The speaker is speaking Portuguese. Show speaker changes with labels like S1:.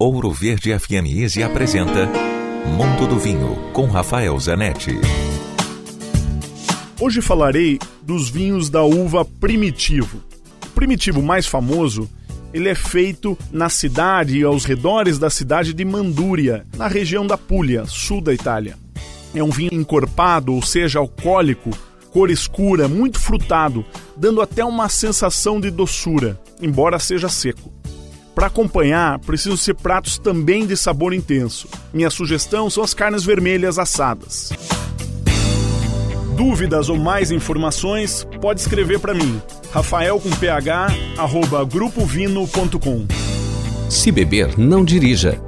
S1: Ouro Verde FM Easy apresenta Mundo do Vinho com Rafael Zanetti.
S2: Hoje falarei dos vinhos da uva Primitivo. O Primitivo mais famoso, ele é feito na cidade e aos redores da cidade de Manduria, na região da Puglia, sul da Itália. É um vinho encorpado, ou seja, alcoólico, cor escura, muito frutado, dando até uma sensação de doçura, embora seja seco. Para acompanhar, precisam ser pratos também de sabor intenso. Minha sugestão são as carnes vermelhas assadas. Dúvidas ou mais informações, pode escrever para mim. Rafael com ph, arroba grupovino.com.
S1: Se beber, não dirija.